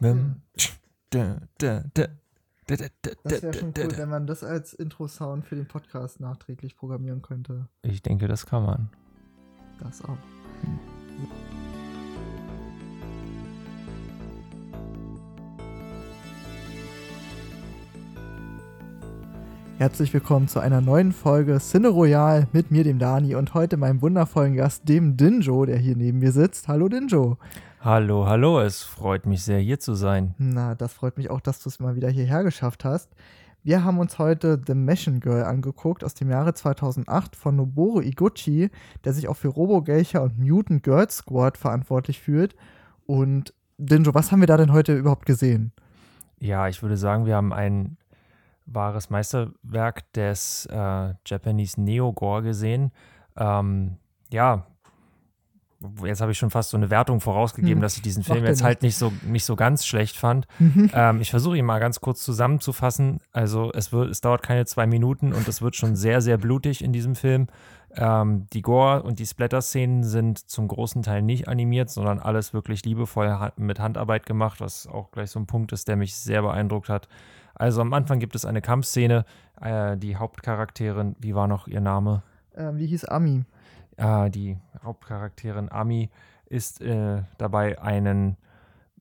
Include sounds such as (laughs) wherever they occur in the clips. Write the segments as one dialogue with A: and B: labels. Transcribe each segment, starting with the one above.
A: Bum, da, da, da. Das wäre schon cool, wenn man das als Intro-Sound für den Podcast nachträglich programmieren könnte.
B: Ich denke, das kann man.
A: Das auch. Herzlich willkommen zu einer neuen Folge Cine Royal mit mir, dem Dani, und heute meinem wundervollen Gast, dem Dinjo, der hier neben mir sitzt. Hallo Dinjo.
B: Hallo, hallo, es freut mich sehr, hier zu sein.
A: Na, das freut mich auch, dass du es mal wieder hierher geschafft hast. Wir haben uns heute The Machine Girl angeguckt aus dem Jahre 2008 von Noboru Iguchi, der sich auch für Robo Geisha und Mutant Girl Squad verantwortlich fühlt. Und Dinjo, was haben wir da denn heute überhaupt gesehen?
B: Ja, ich würde sagen, wir haben ein wahres Meisterwerk des äh, Japanese Neo-Gore gesehen. Ähm, ja, jetzt habe ich schon fast so eine Wertung vorausgegeben, hm. dass ich diesen Film jetzt halt nicht so, nicht so ganz schlecht fand. Mhm. Ähm, ich versuche ihn mal ganz kurz zusammenzufassen. Also es, wird, es dauert keine zwei Minuten und es wird schon sehr, sehr blutig in diesem Film. Ähm, die Gore- und die Splatter-Szenen sind zum großen Teil nicht animiert, sondern alles wirklich liebevoll mit Handarbeit gemacht, was auch gleich so ein Punkt ist, der mich sehr beeindruckt hat. Also am Anfang gibt es eine Kampfszene. Äh, die Hauptcharakterin, wie war noch ihr Name?
A: Äh, wie hieß Ami?
B: Äh, die Hauptcharakterin Ami ist äh, dabei, einen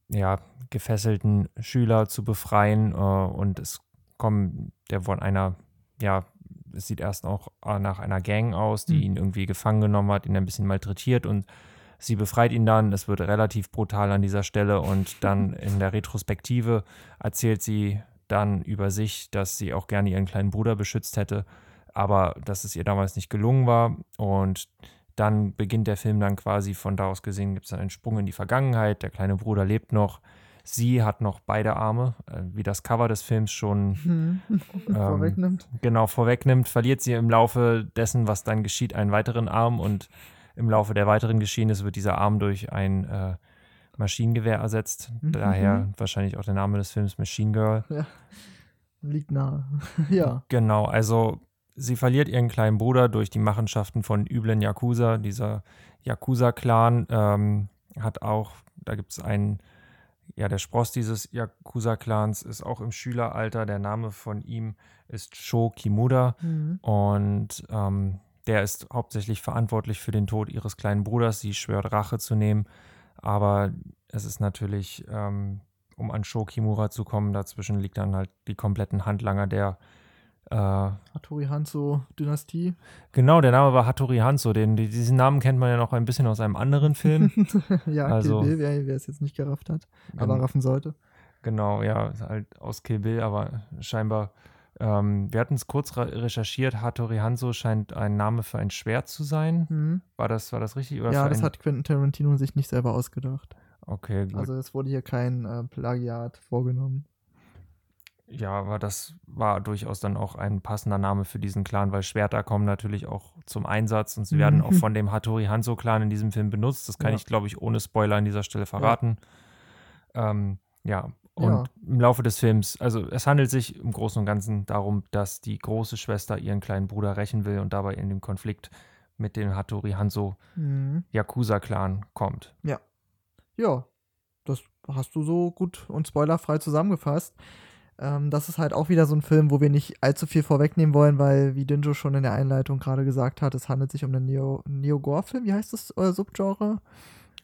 B: ja, gefesselten Schüler zu befreien äh, und es kommt der von einer, ja, es sieht erst auch äh, nach einer Gang aus, die mhm. ihn irgendwie gefangen genommen hat, ihn ein bisschen malträtiert und sie befreit ihn dann. Es wird relativ brutal an dieser Stelle und (laughs) dann in der Retrospektive erzählt sie dann über sich, dass sie auch gerne ihren kleinen Bruder beschützt hätte aber dass es ihr damals nicht gelungen war. Und dann beginnt der Film dann quasi von da aus gesehen, gibt es dann einen Sprung in die Vergangenheit. Der kleine Bruder lebt noch. Sie hat noch beide Arme, äh, wie das Cover des Films schon
A: hm. (laughs) ähm, vorwegnimmt.
B: Genau, vorwegnimmt, verliert sie im Laufe dessen, was dann geschieht, einen weiteren Arm und im Laufe der weiteren Geschehnisse wird dieser Arm durch ein äh, Maschinengewehr ersetzt. Mhm. Daher wahrscheinlich auch der Name des Films Machine Girl.
A: Ja. Liegt nahe. (laughs) ja.
B: Genau, also Sie verliert ihren kleinen Bruder durch die Machenschaften von üblen Yakuza. Dieser Yakuza-Clan ähm, hat auch, da gibt es einen, ja, der Spross dieses Yakuza-Clans ist auch im Schüleralter. Der Name von ihm ist Sho Kimura mhm. und ähm, der ist hauptsächlich verantwortlich für den Tod ihres kleinen Bruders. Sie schwört Rache zu nehmen, aber es ist natürlich, ähm, um an Sho Kimura zu kommen, dazwischen liegt dann halt die kompletten Handlanger der
A: äh, Hattori Hanzo-Dynastie.
B: Genau, der Name war Hattori Hanzo. Den, diesen Namen kennt man ja noch ein bisschen aus einem anderen Film. (laughs)
A: ja, also, Kill Bill, wer, wer es jetzt nicht gerafft hat, aber raffen sollte.
B: Genau, ja, halt aus Kill Bill, aber scheinbar. Ähm, wir hatten es kurz recherchiert. Hattori Hanzo scheint ein Name für ein Schwert zu sein. Mhm. War, das, war das richtig?
A: ja, das hat Quentin Tarantino sich nicht selber ausgedacht.
B: Okay,
A: gut. Also es wurde hier kein äh, Plagiat vorgenommen.
B: Ja, aber das war durchaus dann auch ein passender Name für diesen Clan, weil Schwerter kommen natürlich auch zum Einsatz und sie werden auch von dem Hattori Hanzo-Clan in diesem Film benutzt. Das kann ja. ich, glaube ich, ohne Spoiler an dieser Stelle verraten. Ja, ähm, ja. und ja. im Laufe des Films, also es handelt sich im Großen und Ganzen darum, dass die große Schwester ihren kleinen Bruder rächen will und dabei in den Konflikt mit dem Hattori Hanzo mhm. Yakuza-Clan kommt.
A: Ja. Ja, das hast du so gut und spoilerfrei zusammengefasst. Ähm, das ist halt auch wieder so ein Film, wo wir nicht allzu viel vorwegnehmen wollen, weil, wie Dinjo schon in der Einleitung gerade gesagt hat, es handelt sich um einen Neo-Gore-Film. Wie heißt das äh, Subgenre?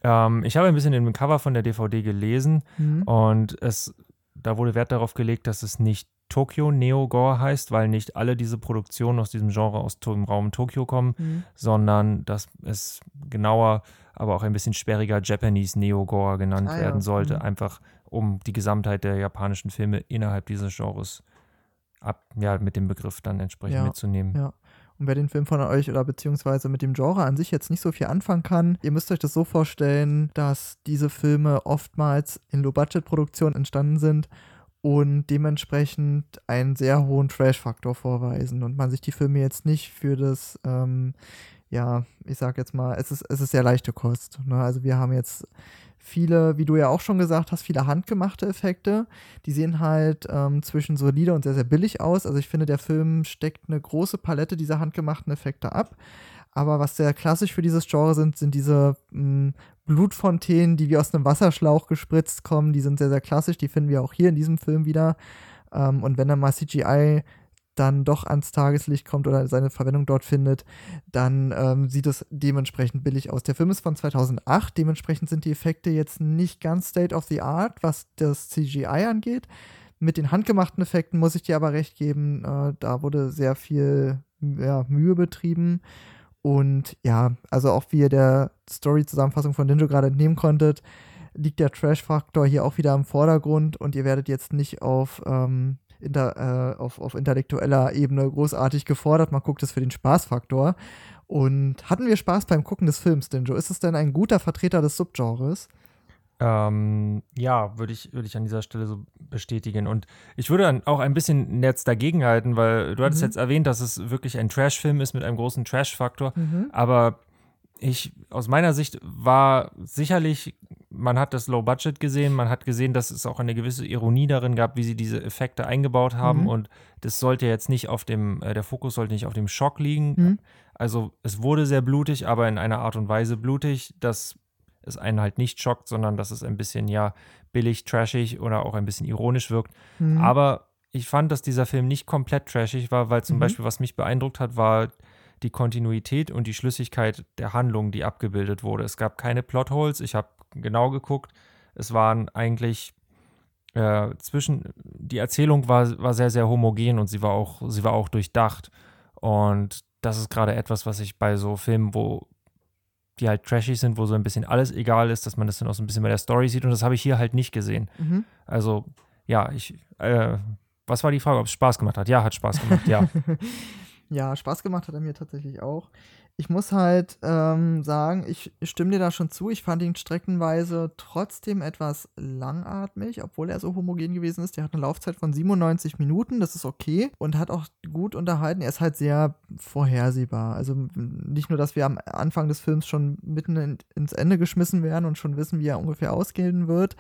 B: Ähm, ich habe ein bisschen dem Cover von der DVD gelesen mhm. und es, da wurde Wert darauf gelegt, dass es nicht Tokyo Neo-Gore heißt, weil nicht alle diese Produktionen aus diesem Genre aus dem Raum Tokio kommen, mhm. sondern dass es genauer, aber auch ein bisschen sperriger Japanese Neo-Gore genannt ah, werden sollte. Mhm. Einfach um die Gesamtheit der japanischen Filme innerhalb dieses Genres ab, ja, mit dem Begriff dann entsprechend ja, mitzunehmen.
A: Ja. Und wer den Film von euch oder beziehungsweise mit dem Genre an sich jetzt nicht so viel anfangen kann, ihr müsst euch das so vorstellen, dass diese Filme oftmals in Low-Budget-Produktionen entstanden sind und dementsprechend einen sehr hohen Trash-Faktor vorweisen und man sich die Filme jetzt nicht für das ähm, ja, ich sag jetzt mal, es ist, es ist sehr leichte Kost. Ne? Also wir haben jetzt viele, wie du ja auch schon gesagt hast, viele handgemachte Effekte. Die sehen halt ähm, zwischen solide und sehr, sehr billig aus. Also ich finde, der Film steckt eine große Palette dieser handgemachten Effekte ab. Aber was sehr klassisch für dieses Genre sind, sind diese mh, Blutfontänen, die wie aus einem Wasserschlauch gespritzt kommen. Die sind sehr, sehr klassisch. Die finden wir auch hier in diesem Film wieder. Ähm, und wenn dann mal CGI dann doch ans Tageslicht kommt oder seine Verwendung dort findet, dann ähm, sieht es dementsprechend billig aus. Der Film ist von 2008, dementsprechend sind die Effekte jetzt nicht ganz State of the Art, was das CGI angeht. Mit den handgemachten Effekten muss ich dir aber recht geben, äh, da wurde sehr viel ja, Mühe betrieben. Und ja, also auch wie ihr der Story-Zusammenfassung von Ninja gerade entnehmen konntet, liegt der Trash-Faktor hier auch wieder im Vordergrund und ihr werdet jetzt nicht auf ähm, inter, äh, auf, auf intellektueller Ebene großartig gefordert. Man guckt es für den Spaßfaktor. Und hatten wir Spaß beim Gucken des Films, Dinjo? Ist es denn ein guter Vertreter des Subgenres?
B: Ähm, ja, würde ich, würd ich an dieser Stelle so bestätigen. Und ich würde dann auch ein bisschen jetzt dagegenhalten, weil du hattest mhm. jetzt erwähnt, dass es wirklich ein Trash-Film ist mit einem großen Trash-Faktor. Mhm. Aber ich, aus meiner Sicht war sicherlich, man hat das Low Budget gesehen, man hat gesehen, dass es auch eine gewisse Ironie darin gab, wie sie diese Effekte eingebaut haben. Mhm. Und das sollte jetzt nicht auf dem, äh, der Fokus sollte nicht auf dem Schock liegen. Mhm. Also es wurde sehr blutig, aber in einer Art und Weise blutig, dass es einen halt nicht schockt, sondern dass es ein bisschen ja billig, trashig oder auch ein bisschen ironisch wirkt. Mhm. Aber ich fand, dass dieser Film nicht komplett trashig war, weil zum mhm. Beispiel, was mich beeindruckt hat, war die Kontinuität und die Schlüssigkeit der Handlung, die abgebildet wurde. Es gab keine Plotholes. Ich habe genau geguckt. Es waren eigentlich äh, zwischen die Erzählung war, war sehr, sehr homogen und sie war auch, sie war auch durchdacht. Und das ist gerade etwas, was ich bei so Filmen, wo die halt trashig sind, wo so ein bisschen alles egal ist, dass man das dann auch so ein bisschen bei der Story sieht. Und das habe ich hier halt nicht gesehen. Mhm. Also, ja, ich, äh, was war die Frage, ob es Spaß gemacht hat? Ja, hat Spaß gemacht, ja. (laughs)
A: ja, Spaß gemacht hat er mir tatsächlich auch. Ich muss halt ähm, sagen, ich stimme dir da schon zu. Ich fand ihn streckenweise trotzdem etwas langatmig, obwohl er so homogen gewesen ist. Der hat eine Laufzeit von 97 Minuten, das ist okay und hat auch gut unterhalten. Er ist halt sehr vorhersehbar. Also nicht nur, dass wir am Anfang des Films schon mitten in, ins Ende geschmissen werden und schon wissen, wie er ungefähr ausgehen wird,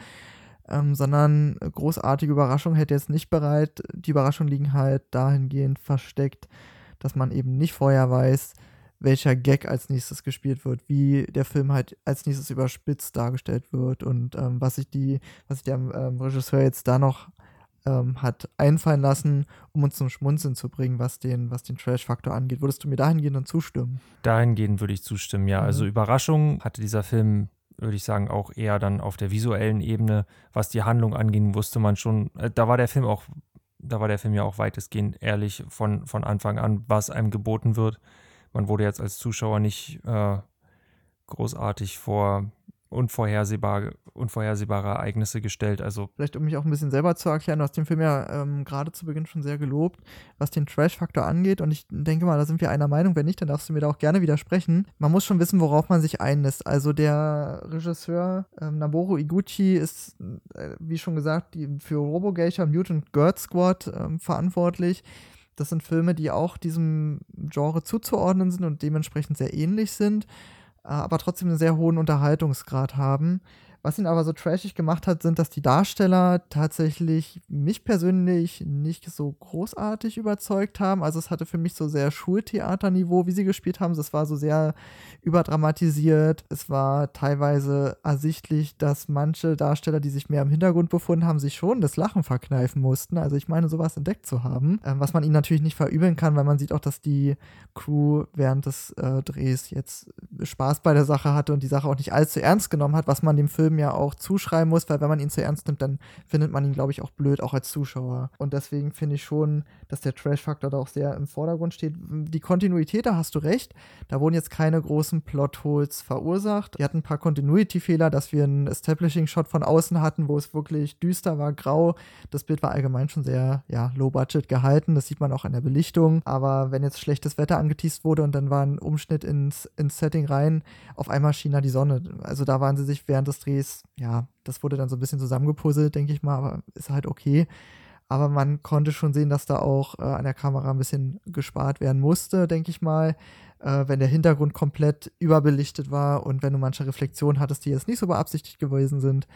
A: ähm, sondern großartige Überraschung hätte jetzt nicht bereit. Die Überraschungen liegen halt dahingehend versteckt, dass man eben nicht vorher weiß, welcher Gag als nächstes gespielt wird, wie der Film halt als nächstes überspitzt dargestellt wird und ähm, was sich die, was sich der ähm, Regisseur jetzt da noch ähm, hat einfallen lassen, um uns zum Schmunzeln zu bringen, was den, was den Trash-Faktor angeht. Würdest du mir dahingehend dann zustimmen?
B: Dahingehend würde ich zustimmen, ja. Also mhm. Also Überraschung hatte dieser Film würde ich sagen, auch eher dann auf der visuellen Ebene, was die Handlung anging, wusste man schon, äh, da war der Film auch, da war der Film ja auch weitestgehend ehrlich von, von Anfang an, was einem geboten wird. Man wurde jetzt als Zuschauer nicht äh, großartig vor unvorhersehbare, unvorhersehbare Ereignisse gestellt. Also
A: Vielleicht, um mich auch ein bisschen selber zu erklären, du hast den Film ja ähm, gerade zu Beginn schon sehr gelobt, was den Trash-Faktor angeht. Und ich denke mal, da sind wir einer Meinung. Wenn nicht, dann darfst du mir da auch gerne widersprechen. Man muss schon wissen, worauf man sich einlässt. Also der Regisseur ähm, Naboru Iguchi ist, äh, wie schon gesagt, die, für Robogeisha Mutant Girl Squad ähm, verantwortlich. Das sind Filme, die auch diesem Genre zuzuordnen sind und dementsprechend sehr ähnlich sind, aber trotzdem einen sehr hohen Unterhaltungsgrad haben. Was ihn aber so trashig gemacht hat, sind, dass die Darsteller tatsächlich mich persönlich nicht so großartig überzeugt haben. Also es hatte für mich so sehr Schultheaterniveau, wie sie gespielt haben. Es war so sehr überdramatisiert. Es war teilweise ersichtlich, dass manche Darsteller, die sich mehr im Hintergrund befunden haben, sich schon das Lachen verkneifen mussten. Also ich meine, sowas entdeckt zu haben. Ähm, was man ihnen natürlich nicht verübeln kann, weil man sieht auch, dass die Crew während des äh, Drehs jetzt Spaß bei der Sache hatte und die Sache auch nicht allzu ernst genommen hat, was man dem Film Film ja auch zuschreiben muss, weil wenn man ihn zu ernst nimmt, dann findet man ihn, glaube ich, auch blöd, auch als Zuschauer. Und deswegen finde ich schon, dass der Trash-Faktor da auch sehr im Vordergrund steht. Die Kontinuität, da hast du recht. Da wurden jetzt keine großen Plotholes verursacht. Wir hatten ein paar Continuity-Fehler, dass wir einen Establishing-Shot von außen hatten, wo es wirklich düster war, grau. Das Bild war allgemein schon sehr, ja, low-budget gehalten. Das sieht man auch an der Belichtung. Aber wenn jetzt schlechtes Wetter angeteased wurde und dann war ein Umschnitt ins, ins Setting rein, auf einmal schien da die Sonne. Also da waren sie sich während des Drehs Drehs, ja, das wurde dann so ein bisschen zusammengepuzzelt, denke ich mal, aber ist halt okay. Aber man konnte schon sehen, dass da auch äh, an der Kamera ein bisschen gespart werden musste, denke ich mal. Äh, wenn der Hintergrund komplett überbelichtet war und wenn du manche Reflexionen hattest, die jetzt nicht so beabsichtigt gewesen sind,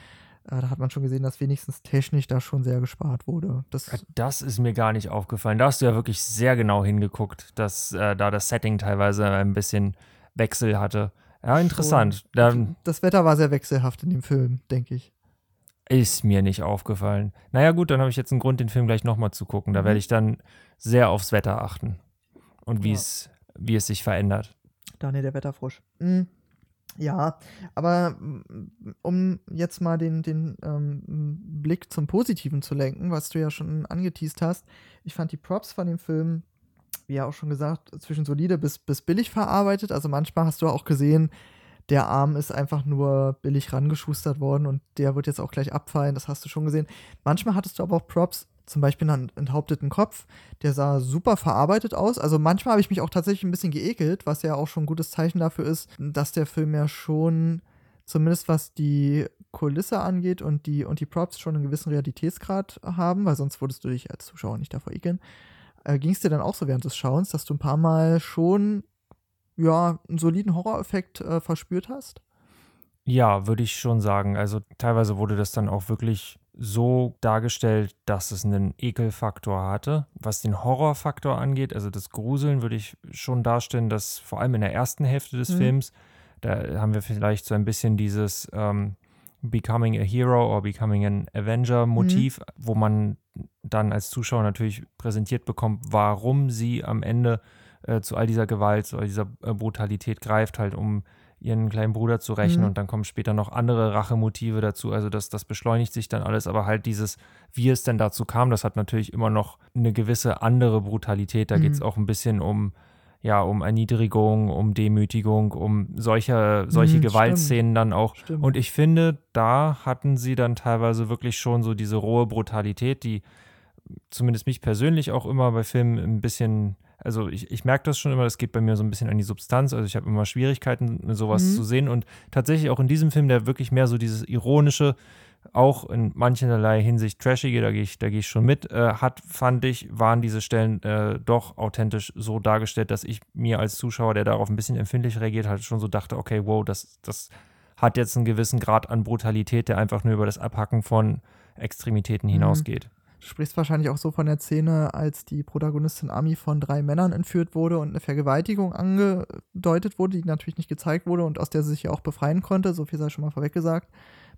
A: äh, da hat man schon gesehen, dass wenigstens technisch da schon sehr gespart wurde.
B: Das, das ist mir gar nicht aufgefallen. Da hast du ja wirklich sehr genau hingeguckt, dass äh, da das Setting teilweise ein bisschen Wechsel hatte. Ja, interessant.
A: Dann, das Wetter war sehr wechselhaft in dem Film, denke ich.
B: Ist mir nicht aufgefallen. Naja, gut, dann habe ich jetzt einen Grund, den Film gleich nochmal zu gucken. Da mhm. werde ich dann sehr aufs Wetter achten und wie, ja. es, wie es sich verändert.
A: Daniel, der Wetterfrosch. Mhm. Ja, aber mm, um jetzt mal den, den ähm, Blick zum Positiven zu lenken, was du ja schon angeteased hast, ich fand die Props von dem Film, wie ja auch schon gesagt, zwischen solide bis, bis billig verarbeitet. Also manchmal hast du auch gesehen, der Arm ist einfach nur billig rangeschustert worden und der wird jetzt auch gleich abfallen, das hast du schon gesehen. Manchmal hattest du aber auch Props, zum Beispiel einen enthaupteten Kopf, der sah super verarbeitet aus. Also manchmal habe ich mich auch tatsächlich ein bisschen geekelt, was ja auch schon ein gutes Zeichen dafür ist, dass der Film ja schon, zumindest was die Kulisse angeht und die, und die Props schon einen gewissen Realitätsgrad haben, weil sonst würdest du dich als Zuschauer nicht davor ekeln. Äh, Ging es dir dann auch so während des Schauens, dass du ein paar Mal schon ja, einen soliden Horroreffekt äh, verspürt hast?
B: Ja, würde ich schon sagen. Also teilweise wurde das dann auch wirklich so dargestellt, dass es einen Ekelfaktor hatte. Was den Horrorfaktor angeht, also das Gruseln, würde ich schon darstellen, dass vor allem in der ersten Hälfte des mhm. Films, da haben wir vielleicht so ein bisschen dieses ähm, Becoming a Hero or Becoming an Avenger Motiv, mhm. wo man dann als Zuschauer natürlich präsentiert bekommt, warum sie am Ende äh, zu all dieser Gewalt, zu all dieser äh, Brutalität greift, halt um ihren kleinen Bruder zu rächen mhm. und dann kommen später noch andere Rachemotive dazu. Also das, das beschleunigt sich dann alles, aber halt dieses, wie es denn dazu kam, das hat natürlich immer noch eine gewisse andere Brutalität. Da mhm. geht es auch ein bisschen um, ja, um Erniedrigung, um Demütigung, um solche, solche mhm, Gewaltszenen stimmt. dann auch. Stimmt. Und ich finde, da hatten sie dann teilweise wirklich schon so diese rohe Brutalität, die zumindest mich persönlich auch immer bei Filmen ein bisschen also ich, ich merke das schon immer, das geht bei mir so ein bisschen an die Substanz. Also ich habe immer Schwierigkeiten, sowas mhm. zu sehen. Und tatsächlich auch in diesem Film, der wirklich mehr so dieses ironische, auch in mancherlei Hinsicht trashige, da gehe ich, da ich schon mit, äh, hat, fand ich, waren diese Stellen äh, doch authentisch so dargestellt, dass ich mir als Zuschauer, der darauf ein bisschen empfindlich reagiert hat, schon so dachte, okay, wow, das, das hat jetzt einen gewissen Grad an Brutalität, der einfach nur über das Abhacken von Extremitäten mhm. hinausgeht.
A: Du sprichst wahrscheinlich auch so von der Szene, als die Protagonistin Ami von drei Männern entführt wurde und eine Vergewaltigung angedeutet wurde, die natürlich nicht gezeigt wurde und aus der sie sich ja auch befreien konnte. So viel sei schon mal vorweg gesagt.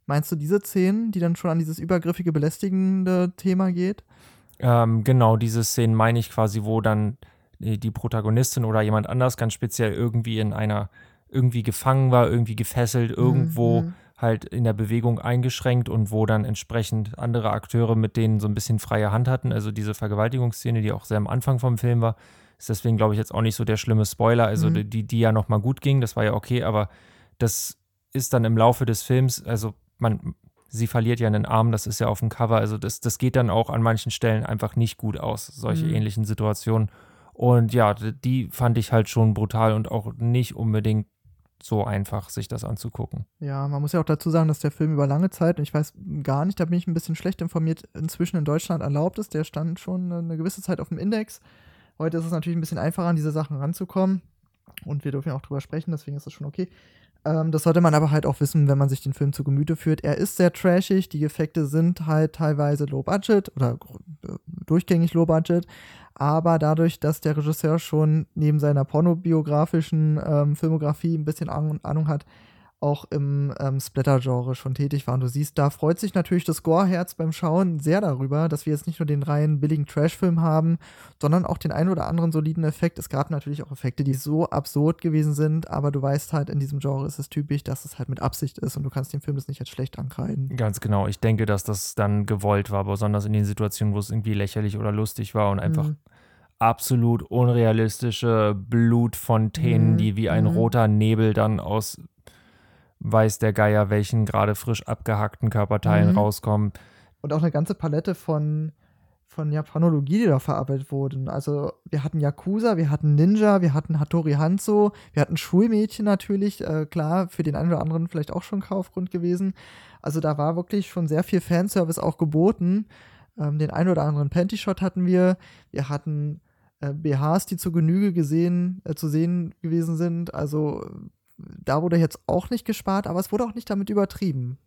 A: Meinst du diese Szenen, die dann schon an dieses übergriffige, belästigende Thema geht?
B: Ähm, genau, diese Szenen meine ich quasi, wo dann die Protagonistin oder jemand anders ganz speziell irgendwie in einer, irgendwie gefangen war, irgendwie gefesselt, irgendwo. Mhm halt in der Bewegung eingeschränkt und wo dann entsprechend andere Akteure mit denen so ein bisschen freie Hand hatten. Also diese Vergewaltigungsszene, die auch sehr am Anfang vom Film war, ist deswegen, glaube ich, jetzt auch nicht so der schlimme Spoiler. Also mhm. die, die ja nochmal gut ging, das war ja okay, aber das ist dann im Laufe des Films, also man, sie verliert ja einen Arm, das ist ja auf dem Cover, also das, das geht dann auch an manchen Stellen einfach nicht gut aus, solche mhm. ähnlichen Situationen. Und ja, die fand ich halt schon brutal und auch nicht unbedingt so einfach, sich das anzugucken.
A: Ja, man muss ja auch dazu sagen, dass der Film über lange Zeit, ich weiß gar nicht, da bin ich ein bisschen schlecht informiert, inzwischen in Deutschland erlaubt ist. Der stand schon eine gewisse Zeit auf dem Index. Heute ist es natürlich ein bisschen einfacher, an diese Sachen ranzukommen. Und wir dürfen ja auch drüber sprechen, deswegen ist das schon okay. Ähm, das sollte man aber halt auch wissen, wenn man sich den Film zu Gemüte führt. Er ist sehr trashig, die Effekte sind halt teilweise low budget oder äh, durchgängig low budget, aber dadurch, dass der Regisseur schon neben seiner pornobiografischen ähm, Filmografie ein bisschen Ahnung hat, auch im ähm, Splatter-Genre schon tätig war. Und du siehst, da freut sich natürlich das Gore-Herz beim Schauen sehr darüber, dass wir jetzt nicht nur den reinen billigen Trash-Film haben, sondern auch den einen oder anderen soliden Effekt. Es gab natürlich auch Effekte, die so absurd gewesen sind, aber du weißt halt, in diesem Genre ist es typisch, dass es halt mit Absicht ist und du kannst dem Film das nicht als schlecht ankreiden.
B: Ganz genau. Ich denke, dass das dann gewollt war, besonders in den Situationen, wo es irgendwie lächerlich oder lustig war und einfach. Mhm absolut unrealistische Blutfontänen, mhm. die wie ein mhm. roter Nebel dann aus weiß der Geier, welchen gerade frisch abgehackten Körperteilen mhm. rauskommen.
A: Und auch eine ganze Palette von, von Japanologie, die da verarbeitet wurden. Also wir hatten Yakuza, wir hatten Ninja, wir hatten Hattori Hanzo, wir hatten Schulmädchen natürlich, äh, klar, für den einen oder anderen vielleicht auch schon Kaufgrund gewesen. Also da war wirklich schon sehr viel Fanservice auch geboten. Ähm, den ein oder anderen Panty-Shot hatten wir. Wir hatten äh, BHs, die zur Genüge gesehen, äh, zu sehen gewesen sind. Also da wurde jetzt auch nicht gespart, aber es wurde auch nicht damit übertrieben,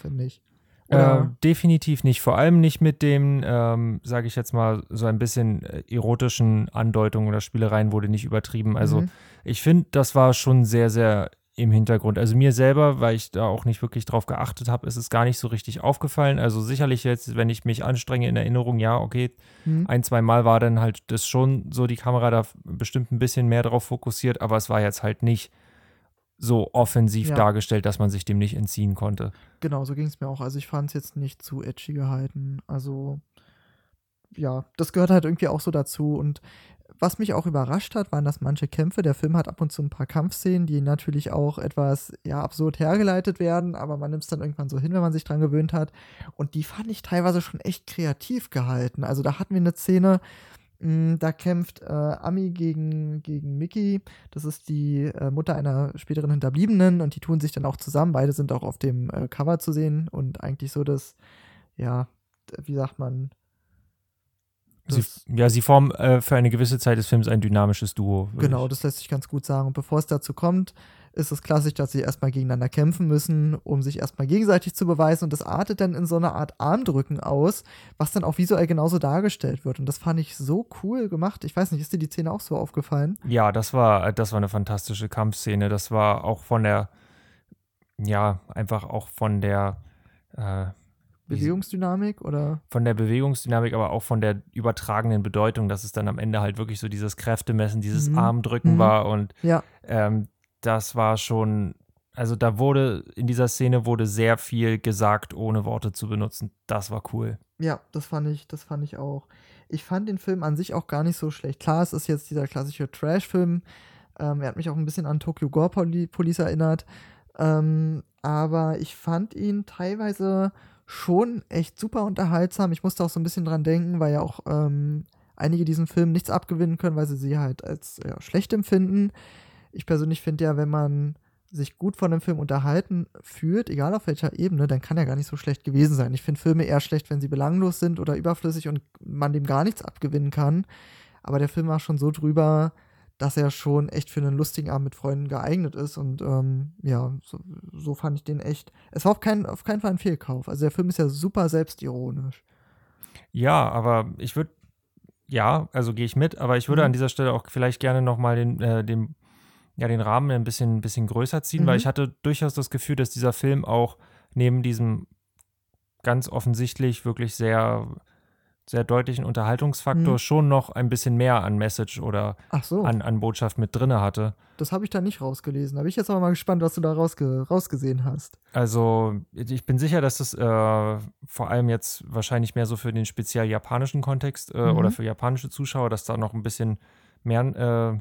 A: finde ich.
B: Äh, definitiv nicht. Vor allem nicht mit dem, ähm, sage ich jetzt mal, so ein bisschen äh, erotischen Andeutungen oder Spielereien wurde nicht übertrieben. Also mhm. ich finde, das war schon sehr, sehr im Hintergrund. Also mir selber, weil ich da auch nicht wirklich drauf geachtet habe, ist es gar nicht so richtig aufgefallen. Also sicherlich jetzt, wenn ich mich anstrenge in Erinnerung, ja, okay, mhm. ein, zwei Mal war dann halt das schon so, die Kamera da bestimmt ein bisschen mehr drauf fokussiert, aber es war jetzt halt nicht so offensiv ja. dargestellt, dass man sich dem nicht entziehen konnte.
A: Genau, so ging es mir auch. Also ich fand es jetzt nicht zu edgy gehalten. Also ja, das gehört halt irgendwie auch so dazu. Und was mich auch überrascht hat, waren, dass manche Kämpfe, der Film hat ab und zu ein paar Kampfszenen, die natürlich auch etwas ja, absurd hergeleitet werden, aber man nimmt es dann irgendwann so hin, wenn man sich dran gewöhnt hat. Und die fand ich teilweise schon echt kreativ gehalten. Also da hatten wir eine Szene, da kämpft äh, Ami gegen, gegen Mickey. Das ist die äh, Mutter einer späteren Hinterbliebenen und die tun sich dann auch zusammen. Beide sind auch auf dem äh, Cover zu sehen und eigentlich so das, ja, wie sagt man,
B: Sie, ja, sie formen äh, für eine gewisse Zeit des Films ein dynamisches Duo.
A: Genau, das lässt sich ganz gut sagen. Und bevor es dazu kommt, ist es klassisch, dass sie erstmal gegeneinander kämpfen müssen, um sich erstmal gegenseitig zu beweisen. Und das artet dann in so eine Art Armdrücken aus, was dann auch visuell genauso dargestellt wird. Und das fand ich so cool gemacht. Ich weiß nicht, ist dir die Szene auch so aufgefallen?
B: Ja, das war, das war eine fantastische Kampfszene. Das war auch von der, ja, einfach auch von der, äh,
A: Bewegungsdynamik oder?
B: Von der Bewegungsdynamik, aber auch von der übertragenen Bedeutung, dass es dann am Ende halt wirklich so dieses Kräftemessen, dieses mhm. Armdrücken mhm. war und
A: ja.
B: ähm, das war schon, also da wurde, in dieser Szene wurde sehr viel gesagt, ohne Worte zu benutzen. Das war cool.
A: Ja, das fand ich, das fand ich auch. Ich fand den Film an sich auch gar nicht so schlecht. Klar, es ist jetzt dieser klassische Trash-Film. Ähm, er hat mich auch ein bisschen an Tokyo Gore Police erinnert. Ähm, aber ich fand ihn teilweise schon echt super unterhaltsam. Ich musste auch so ein bisschen dran denken, weil ja auch ähm, einige diesen Film nichts abgewinnen können, weil sie sie halt als ja, schlecht empfinden. Ich persönlich finde ja, wenn man sich gut von dem Film unterhalten fühlt, egal auf welcher Ebene, dann kann er gar nicht so schlecht gewesen sein. Ich finde Filme eher schlecht, wenn sie belanglos sind oder überflüssig und man dem gar nichts abgewinnen kann. Aber der Film war schon so drüber, dass er schon echt für einen lustigen Abend mit Freunden geeignet ist. Und ähm, ja, so, so, fand ich den echt. Es war auf, kein, auf keinen Fall ein Fehlkauf. Also der Film ist ja super selbstironisch.
B: Ja, aber ich würde, ja, also gehe ich mit, aber ich würde mhm. an dieser Stelle auch vielleicht gerne nochmal den, äh, den, ja, den Rahmen ein bisschen, ein bisschen größer ziehen, mhm. weil ich hatte durchaus das Gefühl, dass dieser Film auch neben diesem ganz offensichtlich wirklich sehr sehr deutlichen Unterhaltungsfaktor mhm. schon noch ein bisschen mehr an Message oder so. an, an Botschaft mit drin hatte.
A: Das habe ich da nicht rausgelesen. Da bin ich jetzt aber mal gespannt, was du da rausge rausgesehen hast.
B: Also, ich bin sicher, dass das äh, vor allem jetzt wahrscheinlich mehr so für den speziell japanischen Kontext äh, mhm. oder für japanische Zuschauer, dass da noch ein bisschen mehr, äh,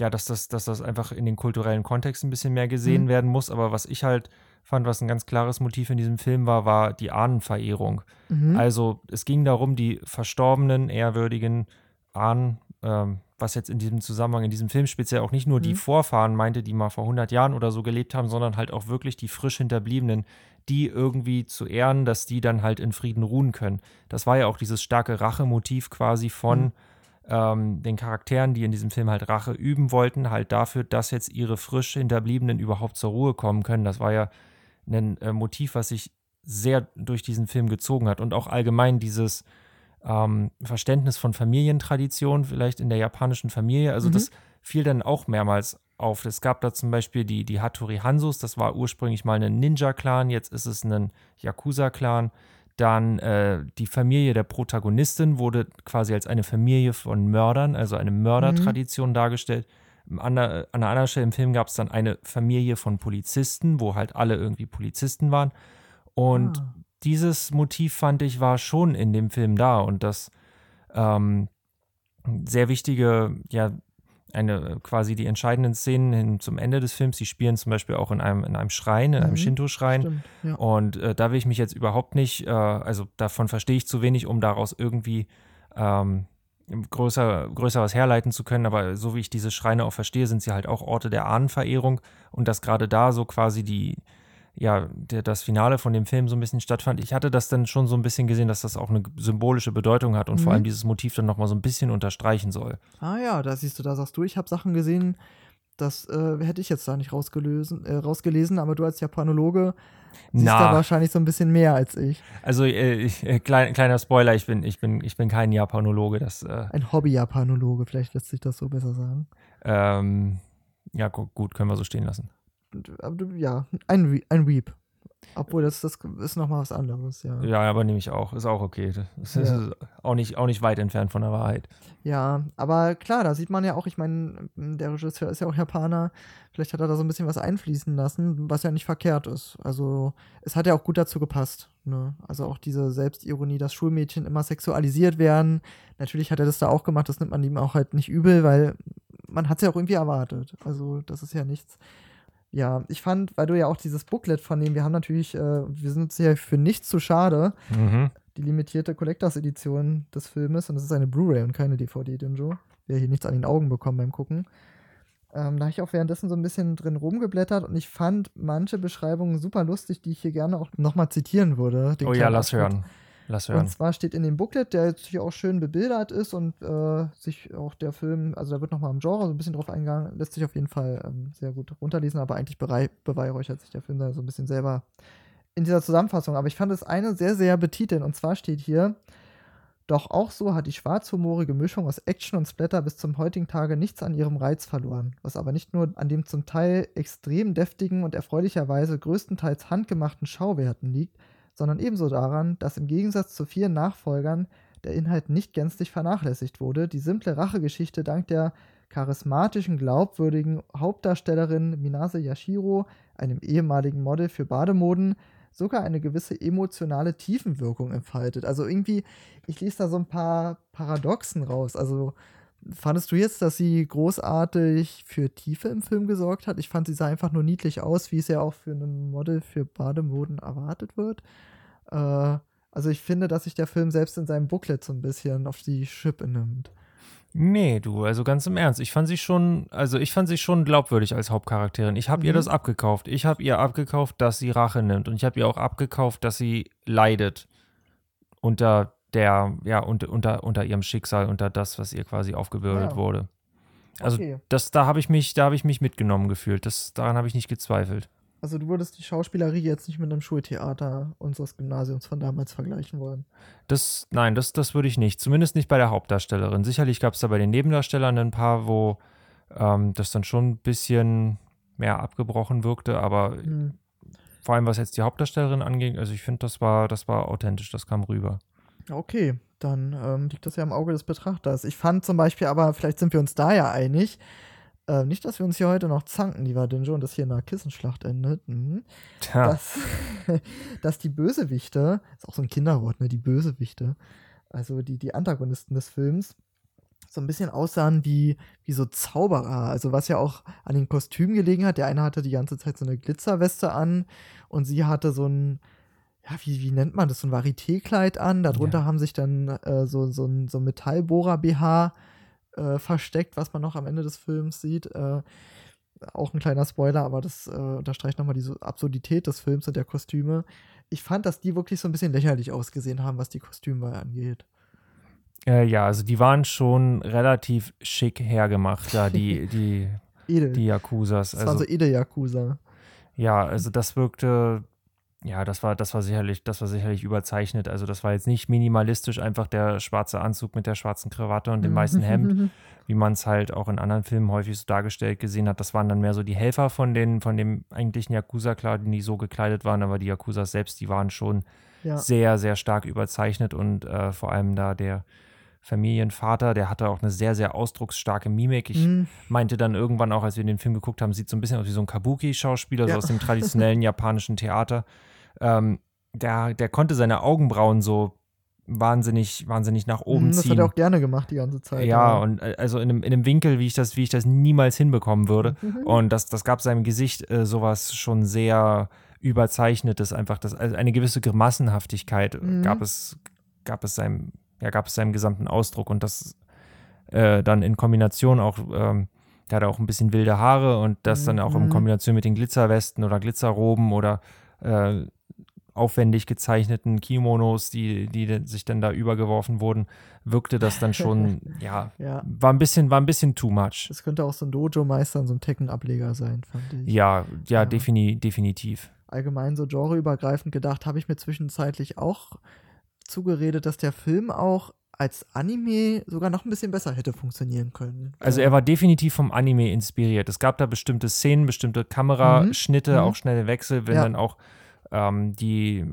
B: ja, dass das, dass das einfach in den kulturellen Kontext ein bisschen mehr gesehen mhm. werden muss. Aber was ich halt fand, was ein ganz klares Motiv in diesem Film war, war die Ahnenverehrung. Mhm. Also es ging darum, die verstorbenen, ehrwürdigen Ahnen, ähm, was jetzt in diesem Zusammenhang, in diesem Film speziell auch nicht nur mhm. die Vorfahren meinte, die mal vor 100 Jahren oder so gelebt haben, sondern halt auch wirklich die frisch Hinterbliebenen, die irgendwie zu ehren, dass die dann halt in Frieden ruhen können. Das war ja auch dieses starke Rachemotiv quasi von mhm. Ähm, den Charakteren, die in diesem Film halt Rache üben wollten, halt dafür, dass jetzt ihre frisch Hinterbliebenen überhaupt zur Ruhe kommen können. Das war ja ein äh, Motiv, was sich sehr durch diesen Film gezogen hat und auch allgemein dieses ähm, Verständnis von Familientradition vielleicht in der japanischen Familie. Also mhm. das fiel dann auch mehrmals auf. Es gab da zum Beispiel die, die Hattori Hansos, das war ursprünglich mal ein Ninja-Clan, jetzt ist es ein Yakuza-Clan. Dann äh, die Familie der Protagonistin wurde quasi als eine Familie von Mördern, also eine Mördertradition mhm. dargestellt. An einer, an einer anderen Stelle im Film gab es dann eine Familie von Polizisten, wo halt alle irgendwie Polizisten waren. Und ah. dieses Motiv fand ich war schon in dem Film da und das ähm, sehr wichtige, ja, eine quasi die entscheidenden Szenen hin zum Ende des Films. Die spielen zum Beispiel auch in einem, in einem Schrein, in einem mhm, Shinto-Schrein. Ja. Und äh, da will ich mich jetzt überhaupt nicht, äh, also davon verstehe ich zu wenig, um daraus irgendwie ähm, größer, größer was herleiten zu können, aber so wie ich diese Schreine auch verstehe, sind sie halt auch Orte der Ahnenverehrung und dass gerade da so quasi die, ja, der, das Finale von dem Film so ein bisschen stattfand, ich hatte das dann schon so ein bisschen gesehen, dass das auch eine symbolische Bedeutung hat und mhm. vor allem dieses Motiv dann nochmal so ein bisschen unterstreichen soll.
A: Ah ja, da siehst du, da sagst du, ich habe Sachen gesehen, das äh, hätte ich jetzt da nicht rausgelesen, äh, rausgelesen, aber du als Japanologe siehst Na. da wahrscheinlich so ein bisschen mehr als ich.
B: Also äh, ich, äh, klein, kleiner Spoiler, ich bin, ich bin, ich bin kein Japanologe. Das, äh
A: ein Hobby-Japanologe, vielleicht lässt sich das so besser sagen.
B: Ähm, ja, gut, können wir so stehen lassen.
A: Ja, ein, ein Weep. Obwohl, das, das ist nochmal was anderes, ja.
B: Ja, aber nehme ich auch. Ist auch okay. Das ja. ist auch nicht, auch nicht weit entfernt von der Wahrheit.
A: Ja, aber klar, da sieht man ja auch, ich meine, der Regisseur ist ja auch Japaner. Vielleicht hat er da so ein bisschen was einfließen lassen, was ja nicht verkehrt ist. Also, es hat ja auch gut dazu gepasst. Ne? Also auch diese Selbstironie, dass Schulmädchen immer sexualisiert werden. Natürlich hat er das da auch gemacht, das nimmt man ihm auch halt nicht übel, weil man hat es ja auch irgendwie erwartet. Also, das ist ja nichts ja, ich fand, weil du ja auch dieses Booklet von dem, wir haben natürlich, äh, wir sind uns ja für nichts zu schade, mhm. die limitierte Collectors Edition des Filmes und das ist eine Blu-ray und keine DVD, Dinjo. Wir hier nichts an den Augen bekommen beim Gucken. Ähm, da habe ich auch währenddessen so ein bisschen drin rumgeblättert und ich fand manche Beschreibungen super lustig, die ich hier gerne auch nochmal zitieren würde.
B: oh ja, lass hören. Lass hören.
A: Und zwar steht in dem Booklet, der jetzt hier auch schön bebildert ist und äh, sich auch der Film, also da wird nochmal im Genre so ein bisschen drauf eingegangen, lässt sich auf jeden Fall ähm, sehr gut runterlesen, aber eigentlich beweihräuchert sich der Film da so ein bisschen selber in dieser Zusammenfassung. Aber ich fand es eine sehr, sehr betiteln und zwar steht hier, doch auch so hat die schwarzhumorige Mischung aus Action und Splatter bis zum heutigen Tage nichts an ihrem Reiz verloren, was aber nicht nur an dem zum Teil extrem deftigen und erfreulicherweise größtenteils handgemachten Schauwerten liegt, sondern ebenso daran, dass im Gegensatz zu vielen Nachfolgern der Inhalt nicht gänzlich vernachlässigt wurde. Die simple Rachegeschichte dank der charismatischen, glaubwürdigen Hauptdarstellerin Minase Yashiro, einem ehemaligen Model für Bademoden, sogar eine gewisse emotionale Tiefenwirkung entfaltet. Also irgendwie, ich lese da so ein paar Paradoxen raus. Also fandest du jetzt, dass sie großartig für Tiefe im Film gesorgt hat? Ich fand, sie sah einfach nur niedlich aus, wie es ja auch für ein Model für Bademoden erwartet wird. Äh, also ich finde, dass sich der Film selbst in seinem Booklet so ein bisschen auf die Schippe nimmt.
B: Nee, du, also ganz im Ernst. Ich fand sie schon, also ich fand sie schon glaubwürdig als Hauptcharakterin. Ich habe mhm. ihr das abgekauft. Ich habe ihr abgekauft, dass sie Rache nimmt. Und ich habe ihr auch abgekauft, dass sie leidet unter der, ja, unter, unter, unter ihrem Schicksal, unter das, was ihr quasi aufgebürdet ja. wurde. Also okay. das, da habe ich mich, da habe ich mich mitgenommen gefühlt. Das, daran habe ich nicht gezweifelt.
A: Also du würdest die Schauspielerie jetzt nicht mit einem Schultheater unseres Gymnasiums von damals vergleichen wollen?
B: Das, nein, das, das würde ich nicht. Zumindest nicht bei der Hauptdarstellerin. Sicherlich gab es da bei den Nebendarstellern ein paar, wo ähm, das dann schon ein bisschen mehr abgebrochen wirkte, aber hm. vor allem was jetzt die Hauptdarstellerin angeht, also ich finde, das war, das war authentisch, das kam rüber.
A: Okay, dann ähm, liegt das ja im Auge des Betrachters. Ich fand zum Beispiel, aber vielleicht sind wir uns da ja einig, äh, nicht, dass wir uns hier heute noch zanken, lieber Dinjo, und das hier in einer Kissenschlacht endet. Mhm. Dass, (laughs) dass die Bösewichte, ist auch so ein Kinderwort, ne, die Bösewichte, also die, die Antagonisten des Films, so ein bisschen aussahen wie, wie so Zauberer. Also was ja auch an den Kostümen gelegen hat. Der eine hatte die ganze Zeit so eine Glitzerweste an und sie hatte so ein, ja, wie, wie nennt man das, so ein Varieté-Kleid an. Darunter ja. haben sich dann äh, so, so ein so Metallbohrer-BH äh, versteckt, was man noch am Ende des Films sieht. Äh, auch ein kleiner Spoiler, aber das äh, unterstreicht nochmal diese Absurdität des Films und der Kostüme. Ich fand, dass die wirklich so ein bisschen lächerlich ausgesehen haben, was die Kostüme angeht.
B: Äh, ja, also die waren schon relativ schick hergemacht, da die, (laughs) die, die Yakuzas.
A: Das also, waren so Ede-Yakuza.
B: Ja, also das wirkte ja, das war, das war sicherlich, das war sicherlich überzeichnet. Also das war jetzt nicht minimalistisch, einfach der schwarze Anzug mit der schwarzen Krawatte und dem mhm. weißen Hemd, (laughs) wie man es halt auch in anderen Filmen häufig so dargestellt gesehen hat. Das waren dann mehr so die Helfer von den, von dem eigentlichen Yakuza, klar, die so gekleidet waren, aber die Yakuzas selbst, die waren schon ja. sehr, sehr stark überzeichnet und äh, vor allem da der Familienvater, der hatte auch eine sehr, sehr ausdrucksstarke Mimik. Ich mhm. meinte dann irgendwann auch, als wir den Film geguckt haben, sieht so ein bisschen aus wie so ein Kabuki-Schauspieler, ja. so aus dem traditionellen (laughs) japanischen Theater. Ähm, der, der konnte seine Augenbrauen so wahnsinnig, wahnsinnig nach oben ziehen.
A: Das hat er auch gerne gemacht die ganze Zeit.
B: Ja, ja. und äh, also in einem, in einem Winkel, wie ich das, wie ich das niemals hinbekommen würde. Mhm. Und das, das gab seinem Gesicht äh, sowas schon sehr überzeichnetes, einfach das, also eine gewisse Grimassenhaftigkeit mhm. gab es, gab es seinem ja, gab es seinem gesamten Ausdruck und das äh, dann in Kombination auch, ähm, der hat auch ein bisschen wilde Haare und das dann auch in mhm. Kombination mit den Glitzerwesten oder Glitzerroben oder äh, aufwendig gezeichneten Kimonos, die, die sich dann da übergeworfen wurden, wirkte das dann schon, (laughs) ja,
A: Ja.
B: war ein bisschen, war ein bisschen too much.
A: Das könnte auch so ein Dojo-Meister und so ein Tekken-Ableger sein, fand ich.
B: Ja, ja,
A: Ja.
B: Defini definitiv.
A: Allgemein so genreübergreifend gedacht, habe ich mir zwischenzeitlich auch zugeredet, dass der Film auch als Anime sogar noch ein bisschen besser hätte funktionieren können.
B: Also er war definitiv vom Anime inspiriert. Es gab da bestimmte Szenen, bestimmte Kameraschnitte,
A: Mhm.
B: auch schnelle Wechsel, wenn
A: Ja.
B: dann auch ähm, die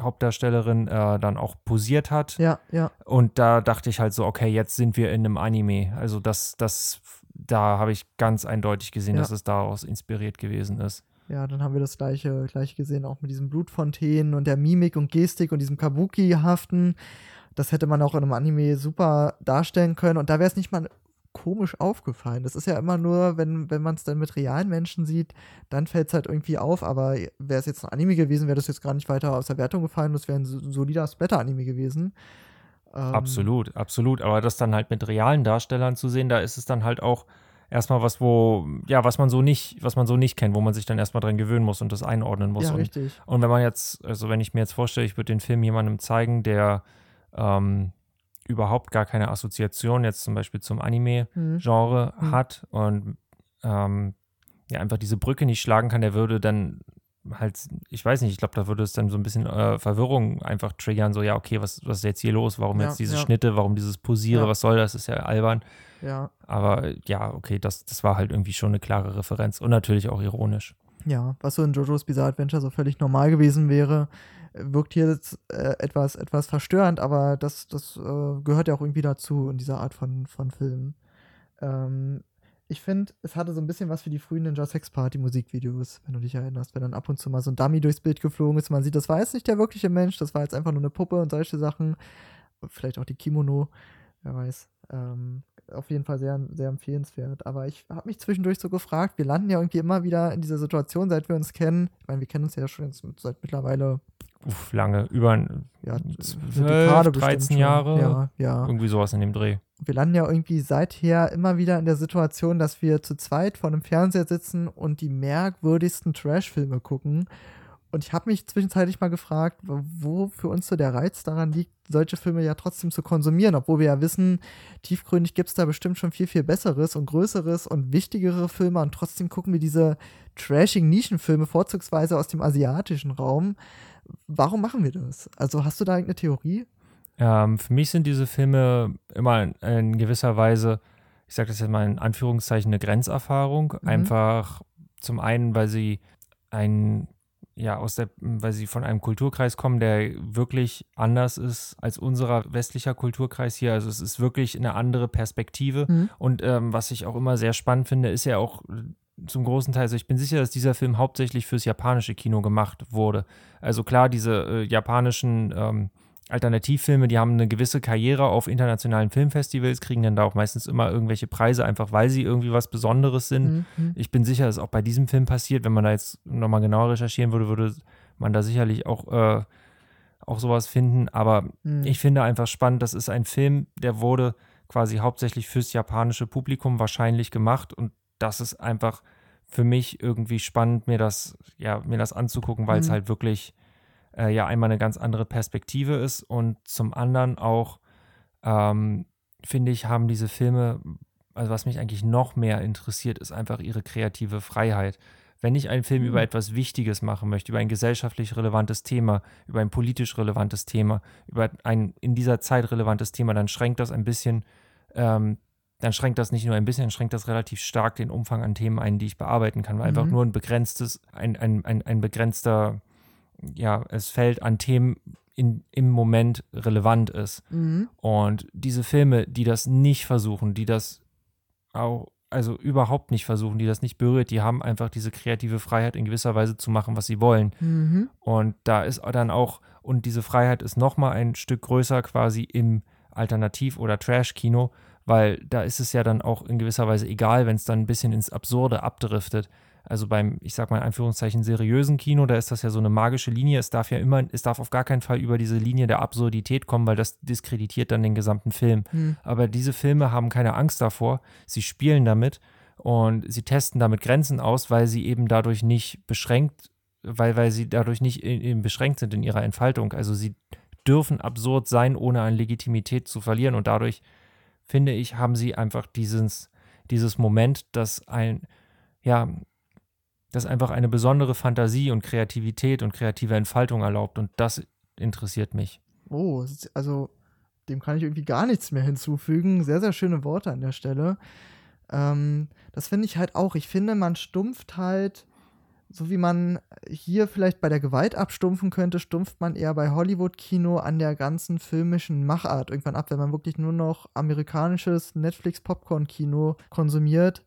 B: Hauptdarstellerin äh, dann auch posiert hat.
A: Ja, ja,
B: Und da dachte ich halt so, okay, jetzt sind wir in einem Anime. Also das, das, da habe ich ganz eindeutig gesehen,
A: Ja.
B: dass es daraus inspiriert gewesen ist.
A: ja, dann haben wir das gleiche, gleiche gesehen, auch mit diesen Blutfontänen und der Mimik und Gestik und diesem Kabuki-haften. Das hätte man auch in einem Anime super darstellen können und da wäre es nicht mal komisch aufgefallen. Das ist ja immer nur, wenn, wenn man es dann mit realen Menschen sieht, dann fällt es halt irgendwie auf, aber wäre es jetzt ein Anime gewesen, wäre das jetzt gar nicht weiter aus der Wertung gefallen, das wäre ein so- solider Splatter-Anime gewesen. Ähm,
B: Absolut, absolut. Aber das dann halt mit realen Darstellern zu sehen, da ist es dann halt auch erstmal was, wo, ja, was man so nicht, was man so nicht kennt, wo man sich dann erstmal dran gewöhnen muss und das einordnen muss.
A: Ja,
B: und,
A: richtig.
B: und wenn man jetzt, also wenn ich mir jetzt vorstelle, ich würde den Film jemandem zeigen, der ähm, überhaupt gar keine Assoziation jetzt zum Beispiel zum Anime-Genre
A: Mhm.
B: hat und ähm, ja einfach diese Brücke nicht schlagen kann, der würde dann halt, ich weiß nicht, ich glaube, da würde es dann so ein bisschen äh, Verwirrung einfach triggern, so ja, okay, was, was ist jetzt hier los? Warum
A: Ja,
B: jetzt diese
A: ja.
B: Schnitte, warum dieses Posiere,
A: Ja.
B: was soll das? Ist ja albern.
A: Ja,
B: Aber ja, okay, das, das war halt irgendwie schon eine klare Referenz und natürlich auch ironisch.
A: Ja, was so in JoJo's Bizarre Adventure so völlig normal gewesen wäre, wirkt hier jetzt, äh, etwas, etwas verstörend, aber das, das äh, gehört ja auch irgendwie dazu in dieser Art von, von Filmen. Ähm, ich finde, es hatte so ein bisschen was für die frühen Ninja Sex Party Musikvideos, wenn du dich erinnerst, wenn dann ab und zu mal so ein Dummy durchs Bild geflogen ist. Man sieht, das war jetzt nicht der wirkliche Mensch, das war jetzt einfach nur eine Puppe und solche Sachen. Vielleicht auch die Kimono, wer weiß. Ähm, auf jeden Fall sehr, sehr empfehlenswert. Aber ich habe mich zwischendurch so gefragt, wir landen ja irgendwie immer wieder in dieser Situation, seit wir uns kennen. Ich meine, wir kennen uns ja schon seit mittlerweile
B: Uff, lange, über ein-
A: ja, eine
B: 12,
A: Dekade bestimmt
B: 13
A: schon.
B: Jahre.
A: Ja, ja.
B: irgendwie sowas in dem Dreh.
A: Wir landen ja irgendwie seither immer wieder in der Situation, dass wir zu zweit vor einem Fernseher sitzen und die merkwürdigsten Trash-Filme gucken. Und ich habe mich zwischenzeitlich mal gefragt, wo für uns so der Reiz daran liegt, solche Filme ja trotzdem zu konsumieren, obwohl wir ja wissen, tiefgründig gibt es da bestimmt schon viel, viel besseres und größeres und wichtigere Filme und trotzdem gucken wir diese trashigen Nischenfilme, vorzugsweise aus dem asiatischen Raum. Warum machen wir das? Also hast du da irgendeine Theorie?
B: Ähm, für mich sind diese Filme immer in, in gewisser Weise, ich sage das jetzt mal in Anführungszeichen, eine Grenzerfahrung.
A: Mhm.
B: Einfach zum einen, weil sie ein, ja, aus der, weil sie von einem Kulturkreis kommen, der wirklich anders ist als unserer westlicher Kulturkreis hier. Also es ist wirklich eine andere Perspektive.
A: Mhm.
B: Und ähm, was ich auch immer sehr spannend finde, ist ja auch zum großen Teil, also ich bin sicher, dass dieser Film hauptsächlich fürs japanische Kino gemacht wurde. Also klar, diese äh, japanischen ähm, Alternativfilme, die haben eine gewisse Karriere auf internationalen Filmfestivals, kriegen dann da auch meistens immer irgendwelche Preise, einfach weil sie irgendwie was Besonderes sind.
A: Mhm.
B: Ich bin sicher, dass auch bei diesem Film passiert. Wenn man da jetzt nochmal genauer recherchieren würde, würde man da sicherlich auch, äh, auch sowas finden. Aber
A: Mhm.
B: ich finde einfach spannend, das ist ein Film, der wurde quasi hauptsächlich fürs japanische Publikum wahrscheinlich gemacht und das ist einfach für mich irgendwie spannend, mir das, ja, mir das anzugucken, weil es
A: Mhm.
B: halt wirklich äh, ja einmal eine ganz andere Perspektive ist und zum anderen auch, ähm, finde ich, haben diese Filme, also was mich eigentlich noch mehr interessiert, ist einfach ihre kreative Freiheit. Wenn ich einen Film
A: Mhm.
B: über etwas Wichtiges machen möchte, über ein gesellschaftlich relevantes Thema, über ein politisch relevantes Thema, über ein in dieser Zeit relevantes Thema, dann schränkt das ein bisschen, ähm, dann schränkt das nicht nur ein bisschen, schränkt das relativ stark den Umfang an Themen ein, die ich bearbeiten kann, weil einfach
A: Mhm.
B: nur ein begrenztes, ein, ein, ein, ein begrenzter, ja, es fällt an Themen in, im Moment relevant ist.
A: Mhm.
B: Und diese Filme, die das nicht versuchen, die das auch, also überhaupt nicht versuchen, die das nicht berührt, die haben einfach diese kreative Freiheit in gewisser Weise zu machen, was sie wollen.
A: Mhm.
B: Und da ist dann auch, und diese Freiheit ist nochmal ein Stück größer quasi im Alternativ- oder Trash-Kino, weil da ist es ja dann auch in gewisser Weise egal, wenn es dann ein bisschen ins Absurde abdriftet. Also beim, ich sag mal in Anführungszeichen, seriösen Kino, da ist das ja so eine magische Linie. Es darf ja immer, es darf auf gar keinen Fall über diese Linie der Absurdität kommen, weil das diskreditiert dann den gesamten Film.
A: Mhm.
B: Aber diese Filme haben keine Angst davor. Sie spielen damit und sie testen damit Grenzen aus, weil sie eben dadurch nicht beschränkt weil, weil sie dadurch nicht in, in beschränkt sind in ihrer Entfaltung. Also sie dürfen absurd sein, ohne an Legitimität zu verlieren. Und dadurch, finde ich, haben sie einfach dieses, dieses Moment, dass ein, ja, das einfach eine besondere Fantasie und Kreativität und kreative Entfaltung erlaubt. Und das interessiert mich.
A: Oh, also dem kann ich irgendwie gar nichts mehr hinzufügen. Sehr, sehr schöne Worte an der Stelle. Ähm, das finde ich halt auch. Ich finde, man stumpft halt, so wie man hier vielleicht bei der Gewalt abstumpfen könnte, stumpft man eher bei Hollywood-Kino an der ganzen filmischen Machart irgendwann ab. Wenn man wirklich nur noch amerikanisches Netflix-Popcorn-Kino konsumiert,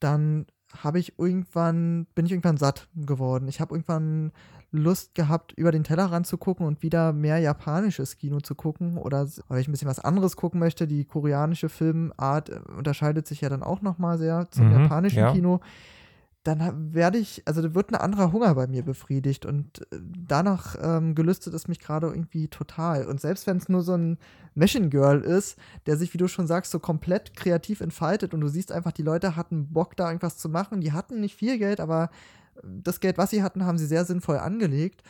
A: dann habe ich irgendwann, bin ich irgendwann satt geworden. Ich habe irgendwann Lust gehabt, über den Tellerrand zu gucken und wieder mehr japanisches Kino zu gucken oder wenn ich ein bisschen was anderes gucken möchte, die koreanische Filmart äh, unterscheidet sich ja dann auch nochmal sehr zum mhm, japanischen ja. Kino dann werde ich, also da wird ein anderer Hunger bei mir befriedigt und äh, danach ähm, gelüstet es mich gerade irgendwie total. Und selbst wenn es nur so ein Machine Girl ist, der sich, wie du schon sagst, so komplett kreativ entfaltet und du siehst einfach, die Leute hatten Bock, da irgendwas zu machen. Die hatten nicht viel Geld, aber das Geld, was sie hatten, haben sie sehr sinnvoll angelegt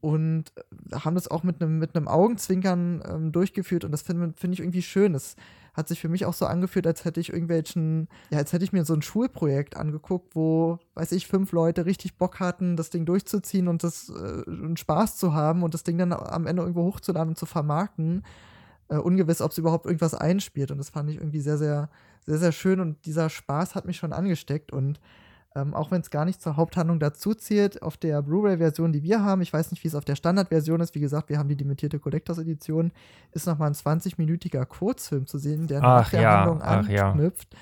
A: und äh, haben das auch mit einem mit Augenzwinkern ähm, durchgeführt und das finde find ich irgendwie schön. Das hat sich für mich auch so angefühlt, als hätte ich irgendwelchen, ja, als hätte ich mir so ein Schulprojekt angeguckt, wo, weiß ich, fünf Leute richtig Bock hatten, das Ding durchzuziehen und das äh, und Spaß zu haben und das Ding dann am Ende irgendwo hochzuladen und zu vermarkten. Äh, ungewiss, ob es überhaupt irgendwas einspielt. Und das fand ich irgendwie sehr, sehr, sehr, sehr schön. Und dieser Spaß hat mich schon angesteckt. Und ähm, auch wenn es gar nicht zur Haupthandlung dazu zählt, auf der Blu-ray-Version, die wir haben, ich weiß nicht, wie es auf der Standard-Version ist, wie gesagt, wir haben die limitierte Collectors-Edition, ist nochmal ein 20-minütiger Kurzfilm zu sehen, der ach, nach der ja, Handlung anknüpft. Ja.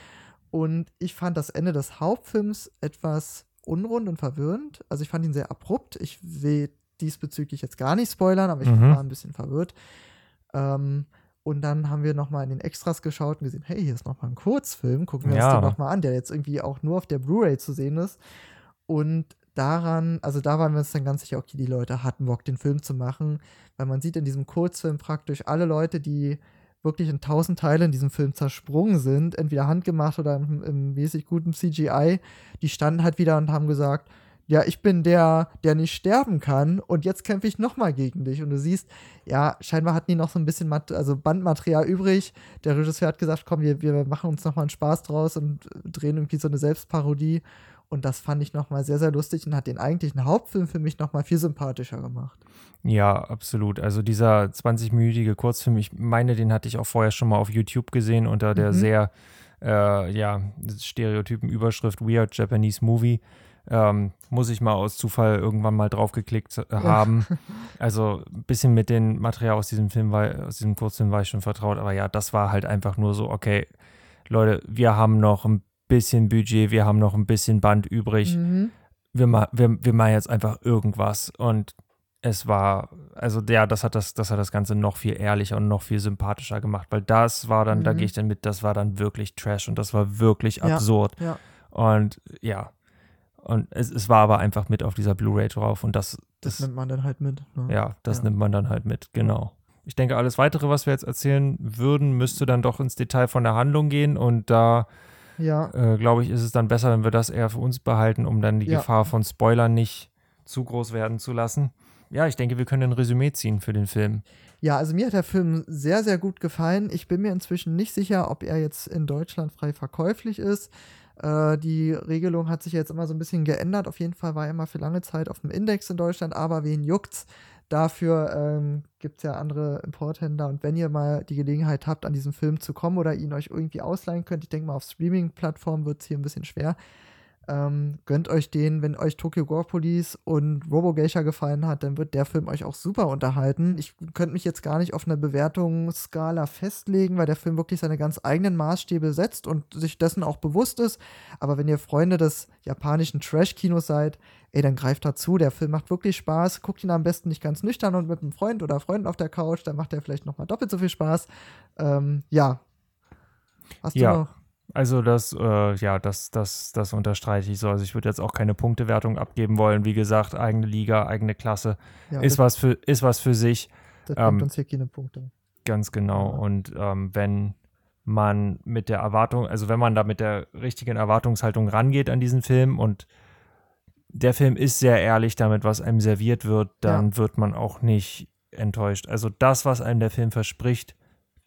A: Und ich fand das Ende des Hauptfilms etwas unrund und verwirrend. Also ich fand ihn sehr abrupt. Ich will diesbezüglich jetzt gar nicht spoilern, aber ich mhm. war ein bisschen verwirrt. Ähm, und dann haben wir nochmal in den Extras geschaut und gesehen, hey, hier ist nochmal ein Kurzfilm, gucken wir ja. uns den nochmal an, der jetzt irgendwie auch nur auf der Blu-ray zu sehen ist. Und daran, also da waren wir uns dann ganz sicher, okay, die Leute hatten Bock, den Film zu machen, weil man sieht in diesem Kurzfilm praktisch alle Leute, die wirklich in tausend Teile in diesem Film zersprungen sind, entweder handgemacht oder im, im mäßig guten CGI, die standen halt wieder und haben gesagt, ja, ich bin der, der nicht sterben kann und jetzt kämpfe ich nochmal gegen dich. Und du siehst, ja, scheinbar hatten die noch so ein bisschen Mat also Bandmaterial übrig. Der Regisseur hat gesagt, komm, wir, wir machen uns nochmal einen Spaß draus und drehen irgendwie so eine Selbstparodie. Und das fand ich nochmal sehr, sehr lustig und hat den eigentlichen Hauptfilm für mich nochmal viel sympathischer gemacht.
B: Ja, absolut. Also dieser 20-minütige Kurzfilm, ich meine, den hatte ich auch vorher schon mal auf YouTube gesehen unter der mhm. sehr, äh, ja, stereotypen Überschrift Weird Japanese Movie. Ähm, muss ich mal aus Zufall irgendwann mal draufgeklickt äh, haben. Ja. (laughs) Also ein bisschen mit dem Material aus diesem Film, war, aus diesem Kurzfilm war ich schon vertraut, aber ja, das war halt einfach nur so, okay, Leute, wir haben noch ein bisschen Budget, wir haben noch ein bisschen Band übrig. Mhm. Wir, ma wir, wir machen jetzt einfach irgendwas. Und es war, also ja, das hat das, das hat das Ganze noch viel ehrlicher und noch viel sympathischer gemacht, weil das war dann, mhm. da gehe ich dann mit, das war dann wirklich Trash und das war wirklich absurd. Ja, ja. Und ja, und es, es war aber einfach mit auf dieser Blu-ray drauf und das,
A: das. Das nimmt man dann halt mit.
B: Ne? Ja, das ja. nimmt man dann halt mit, genau. Ich denke, alles weitere, was wir jetzt erzählen würden, müsste dann doch ins Detail von der Handlung gehen und da. Ja. Äh, glaube ich, ist es dann besser, wenn wir das eher für uns behalten, um dann die ja. Gefahr von Spoilern nicht zu groß werden zu lassen. Ja, ich denke, wir können ein Resümee ziehen für den Film.
A: Ja, also mir hat der Film sehr, sehr gut gefallen. Ich bin mir inzwischen nicht sicher, ob er jetzt in Deutschland frei verkäuflich ist. Äh, die Regelung hat sich jetzt immer so ein bisschen geändert. Auf jeden Fall war er immer für lange Zeit auf dem Index in Deutschland, aber wen juckt's? Dafür ähm, gibt es ja andere Importhändler und wenn ihr mal die Gelegenheit habt, an diesen Film zu kommen oder ihn euch irgendwie ausleihen könnt, ich denke mal, auf Streaming-Plattformen wird es hier ein bisschen schwer, ähm, gönnt euch den, wenn euch Tokyo Gore Police und Robo Geisha gefallen hat, dann wird der Film euch auch super unterhalten. Ich könnte mich jetzt gar nicht auf eine Bewertungsskala festlegen, weil der Film wirklich seine ganz eigenen Maßstäbe setzt und sich dessen auch bewusst ist. Aber wenn ihr Freunde des japanischen Trash-Kinos seid, ey, dann greift dazu. Der Film macht wirklich Spaß. Guckt ihn am besten nicht ganz nüchtern und mit einem Freund oder Freunden auf der Couch, dann macht er vielleicht nochmal doppelt so viel Spaß. Ähm, ja.
B: Hast du ja. noch? Also das, äh, ja, das, das, das unterstreiche ich so. Also ich würde jetzt auch keine Punktewertung abgeben wollen. Wie gesagt, eigene Liga, eigene Klasse. Ja, ist, was für, ist was für sich.
A: Das ähm, uns hier keine Punkte.
B: Ganz genau. Ja. Und ähm, wenn man mit der Erwartung, also wenn man da mit der richtigen Erwartungshaltung rangeht an diesen Film und der Film ist sehr ehrlich damit, was einem serviert wird, dann ja. wird man auch nicht enttäuscht. Also das, was einem der Film verspricht,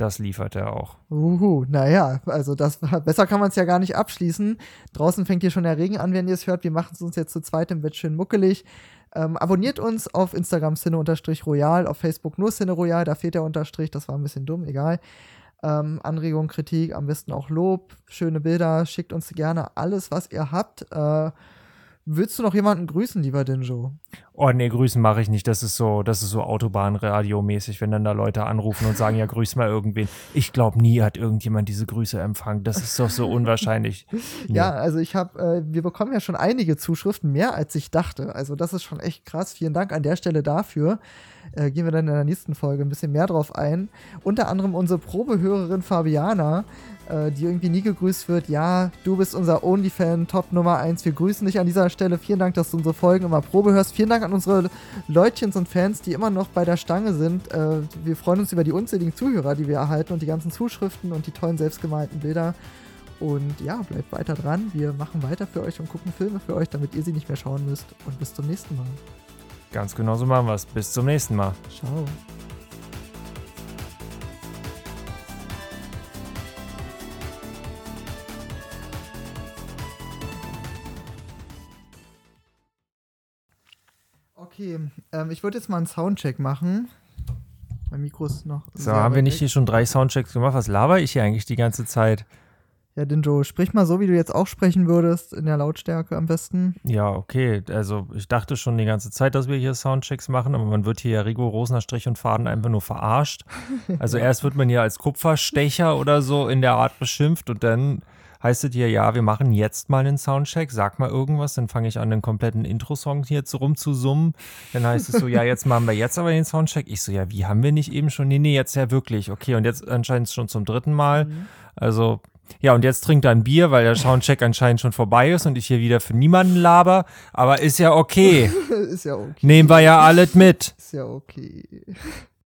B: das liefert er auch.
A: Uhu, naja, also das besser kann man es ja gar nicht abschließen. Draußen fängt hier schon der Regen an, wenn ihr es hört. Wir machen es uns jetzt zu zweit im Bett schön muckelig. Ähm, abonniert uns auf Instagram Cine-Royal, auf Facebook nur Cine-Royal, da fehlt der Unterstrich, das war ein bisschen dumm, egal. Ähm, Anregung, Kritik, am besten auch Lob, schöne Bilder, schickt uns gerne alles, was ihr habt. Äh, Willst du noch jemanden grüßen, lieber Dinjo?
B: Oh nee, grüßen mache ich nicht. Das ist so, das ist so Autobahnradio-mäßig, wenn dann da Leute anrufen und sagen, ja, grüß mal irgendwen. Ich glaube, nie hat irgendjemand diese Grüße empfangen. Das ist doch so unwahrscheinlich. (laughs)
A: Nee. Ja, also ich habe, äh, wir bekommen ja schon einige Zuschriften, mehr als ich dachte. Also das ist schon echt krass. Vielen Dank an der Stelle dafür. Äh, gehen wir dann in der nächsten Folge ein bisschen mehr drauf ein. Unter anderem unsere Probehörerin Fabiana, äh, die irgendwie nie gegrüßt wird. Ja, du bist unser Only-Fan, Top Nummer 1. Wir grüßen dich an dieser Stelle. Vielen Dank, dass du unsere Folgen immer Probe hörst. Vielen Dank an unsere Leutchens und Fans, die immer noch bei der Stange sind. Äh, wir freuen uns über die unzähligen Zuhörer, die wir erhalten und die ganzen Zuschriften und die tollen selbstgemalten Bilder. Und ja, bleibt weiter dran. Wir machen weiter für euch und gucken Filme für euch, damit ihr sie nicht mehr schauen müsst. Und bis zum nächsten Mal.
B: Ganz genau so machen wir es. Bis zum nächsten Mal.
A: Ciao. Ähm, ich würde jetzt mal einen Soundcheck machen. Mein Mikro ist noch.
B: So, haben wir nicht hier schon drei Soundchecks gemacht? Was laber ich hier eigentlich die ganze Zeit?
A: Ja, Dinjo, sprich mal so, wie du jetzt auch sprechen würdest, in der Lautstärke am besten.
B: Ja, okay. Also ich dachte schon die ganze Zeit, dass wir hier Soundchecks machen, aber man wird hier ja rigoros nach Strich und Faden einfach nur verarscht. Also (laughs) erst wird man hier als Kupferstecher oder so in der Art beschimpft und dann heißt es hier, ja, wir machen jetzt mal einen Soundcheck, sag mal irgendwas, dann fange ich an, den kompletten Intro-Song hier zu rumzusummen. Dann heißt es so, ja, jetzt machen wir jetzt aber den Soundcheck. Ich so, ja, wie haben wir nicht eben schon? Nee, nee, jetzt ja wirklich. Okay, und jetzt anscheinend schon zum dritten Mal. Mhm. Also ja, und jetzt trinkt er ein Bier, weil der Soundcheck anscheinend schon vorbei ist und ich hier wieder für niemanden laber. Aber ist ja okay. (laughs)
A: ist ja okay.
B: Nehmen wir ja alles mit.
A: Ist ja okay.